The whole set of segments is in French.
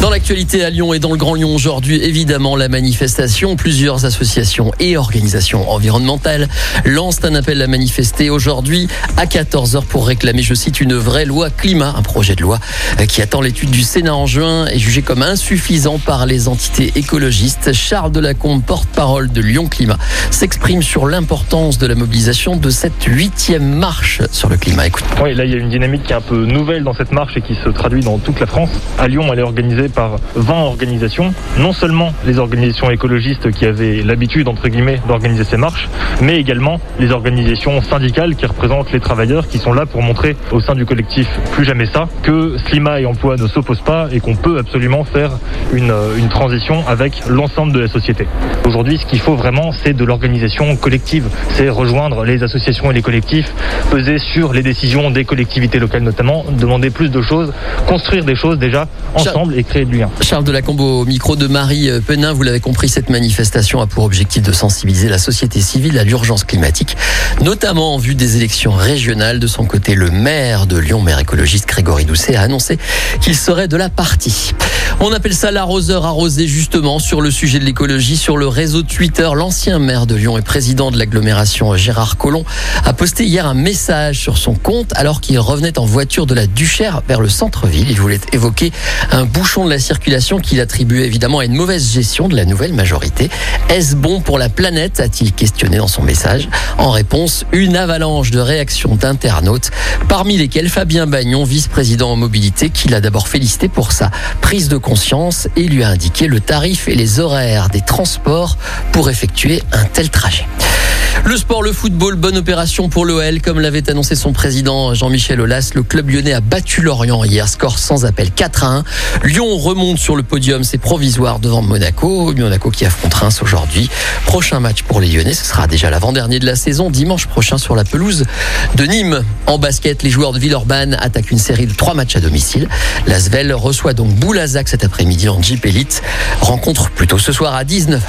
Dans l'actualité à Lyon et dans le Grand Lyon aujourd'hui, évidemment, la manifestation. Plusieurs associations et organisations environnementales lancent un appel à manifester aujourd'hui à 14h pour réclamer, je cite, une vraie loi climat. Un projet de loi qui attend l'étude du Sénat en juin est jugé comme insuffisant par les entités écologistes. Charles Delacombe, porte-parole de Lyon Climat, s'exprime sur l'importance de la mobilisation de cette huitième marche sur le climat. Écoute. Oui, là, il y a une dynamique qui est un peu nouvelle dans cette marche et qui se traduit dans toute la France. À Lyon, elle est organisée par 20 organisations, non seulement les organisations écologistes qui avaient l'habitude, entre guillemets, d'organiser ces marches, mais également les organisations syndicales qui représentent les travailleurs qui sont là pour montrer au sein du collectif Plus jamais ça que climat et emploi ne s'opposent pas et qu'on peut absolument faire une, une transition avec l'ensemble de la société. Aujourd'hui, ce qu'il faut vraiment, c'est de l'organisation collective, c'est rejoindre les associations et les collectifs, peser sur les décisions des collectivités locales notamment, demander plus de choses, construire des choses déjà ensemble et créer lien. Charles Delacombe au micro de Marie Penin, vous l'avez compris, cette manifestation a pour objectif de sensibiliser la société civile à l'urgence climatique, notamment en vue des élections régionales. De son côté, le maire de Lyon, maire écologiste Grégory Doucet, a annoncé qu'il serait de la partie. On appelle ça l'arroseur arrosé justement sur le sujet de l'écologie sur le réseau Twitter. L'ancien maire de Lyon et président de l'agglomération Gérard Collomb a posté hier un message sur son compte alors qu'il revenait en voiture de la Duchère vers le centre-ville. Il voulait évoquer un bouchon de la circulation qu'il attribuait évidemment à une mauvaise gestion de la nouvelle majorité. Est-ce bon pour la planète a-t-il questionné dans son message. En réponse, une avalanche de réactions d'internautes, parmi lesquels Fabien Bagnon, vice-président en mobilité, qui l'a d'abord félicité pour sa prise de conscience et lui a indiqué le tarif et les horaires des transports pour effectuer un tel trajet. Le sport, le football, bonne opération pour l'OL. Comme l'avait annoncé son président Jean-Michel Aulas, le club lyonnais a battu Lorient hier, score sans appel 4 à 1. Lyon remonte sur le podium, c'est provisoire devant Monaco. Monaco qui affronte Reims aujourd'hui. Prochain match pour les Lyonnais, ce sera déjà l'avant-dernier de la saison, dimanche prochain sur la pelouse de Nîmes. En basket, les joueurs de Villeurbanne attaquent une série de trois matchs à domicile. L'Asvel reçoit donc Boulazac cet après-midi en Jeep Elite. Rencontre plutôt ce soir à 19h.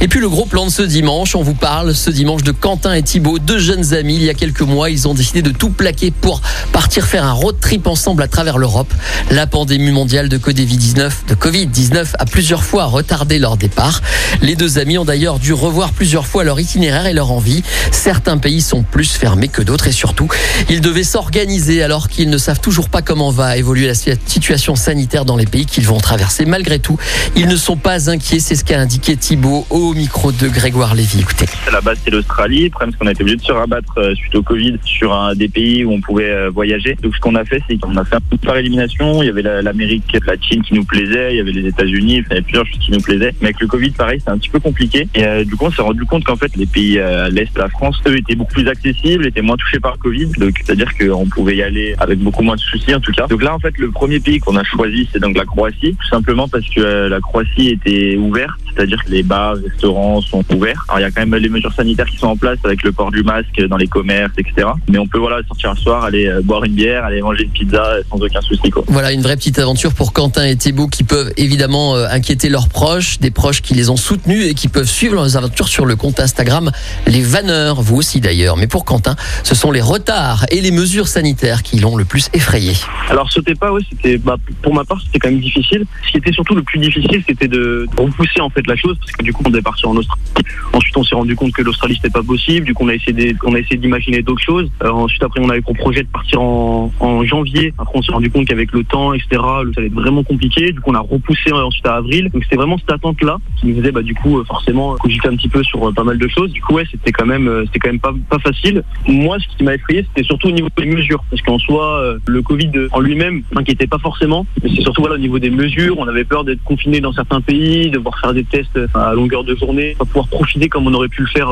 Et puis le gros plan de ce dimanche, on vous parle ce dimanche Quentin et Thibaut, deux jeunes amis. Il y a quelques mois, ils ont décidé de tout plaquer pour partir faire un road trip ensemble à travers l'Europe. La pandémie mondiale de Covid-19 de COVID-19 a plusieurs fois retardé leur départ. Les deux amis ont d'ailleurs dû revoir plusieurs fois leur itinéraire et leur envie. Certains pays sont plus fermés que d'autres et surtout, ils devaient s'organiser alors qu'ils ne savent toujours pas comment va évoluer la situation sanitaire dans les pays qu'ils vont traverser. Malgré tout, ils ne sont pas inquiets, c'est ce qu'a indiqué Thibaut au micro de Grégoire Lévy. Écoutez. À la base, c'est l'Australie. Le problème, c'est qu'on a été obligé de se rabattre euh, suite au Covid sur un des pays où on pouvait euh, voyager. Donc, ce qu'on a fait, c'est qu'on a fait un peu par élimination. Il y avait la- l'Amérique, la Chine qui nous plaisait. Il y avait les États-Unis. Il y avait plusieurs choses qui nous plaisaient. Mais avec le Covid, pareil, c'est un petit peu compliqué. Et euh, du coup, on s'est rendu compte qu'en fait, les pays à l'est la France, eux, étaient beaucoup plus accessibles, étaient moins touchés par le Covid. Donc, c'est-à-dire qu'on pouvait y aller avec beaucoup moins de soucis, en tout cas. Donc là, en fait, le premier pays qu'on a choisi, c'est donc la Croatie. Tout simplement parce que la Croatie était ouverte. C'est-à-dire que les bars, restaurants sont ouverts. Alors il y a quand même les mesures sanitaires qui sont en place avec le port du masque dans les commerces, etc. Mais on peut voilà sortir un soir, aller euh, boire une bière, aller manger une pizza sans aucun souci quoi. Voilà une vraie petite aventure pour Quentin et Thibaut qui peuvent évidemment euh, inquiéter leurs proches, des proches qui les ont soutenus et qui peuvent suivre leurs aventures sur le compte Instagram Les Vanneurs, vous aussi d'ailleurs. Mais pour Quentin, ce sont les retards et les mesures sanitaires qui l'ont le plus effrayé. Alors sauter pas, ouais, c'était bah, pour ma part c'était quand même difficile. Ce qui était surtout le plus difficile, c'était de de repousser en fait la chose parce que du coup on est parti en Australie. Ensuite on s'est rendu compte que l'Australie c'était pas possible. Du coup on a essayé on a essayé d'imaginer d'autres choses. Euh, ensuite après on avait pour projet de partir en, janvier. Après on s'est rendu compte qu'avec le temps etc. ça allait être vraiment compliqué. Du coup on a repoussé euh, ensuite à avril. Donc c'était vraiment cette attente là qui nous faisait bah du coup euh, forcément cogiter un petit peu sur pas mal de choses. Du coup ouais c'était quand même c'était quand même pas pas facile. Moi ce qui m'a effrayé c'était surtout au niveau des mesures parce qu'en soi le Covid en lui-même m'inquiétait pas forcément. Mais c'est surtout voilà au niveau des mesures. On avait peur d'être confiné dans certains pays, de devoir faire des tests à longueur de journée, pas pouvoir profiter comme on aurait pu le faire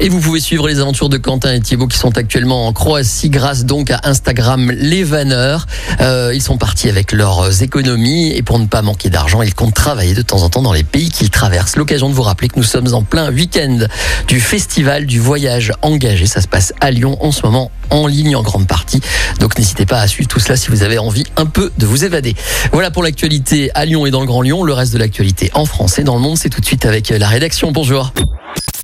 Et vous pouvez suivre les aventures de Quentin et Thibaut qui sont actuellement en Croatie grâce donc à Instagram Les Vanneurs. Euh, ils sont partis avec leurs économies et pour ne pas manquer d'argent, ils comptent travailler de temps en temps dans les pays qu'ils traversent. L'occasion de vous rappeler que nous sommes en plein week-end du festival du voyage engagé. Ça se passe à Lyon en ce moment en ligne en grande partie. Donc n'hésitez pas à suivre tout cela si vous avez envie un peu de vous évader. Voilà pour l'actualité à Lyon et dans le Grand Lyon. Le reste de l'actualité en français dans le monde, c'est tout de suite avec la rédaction. Bonjour.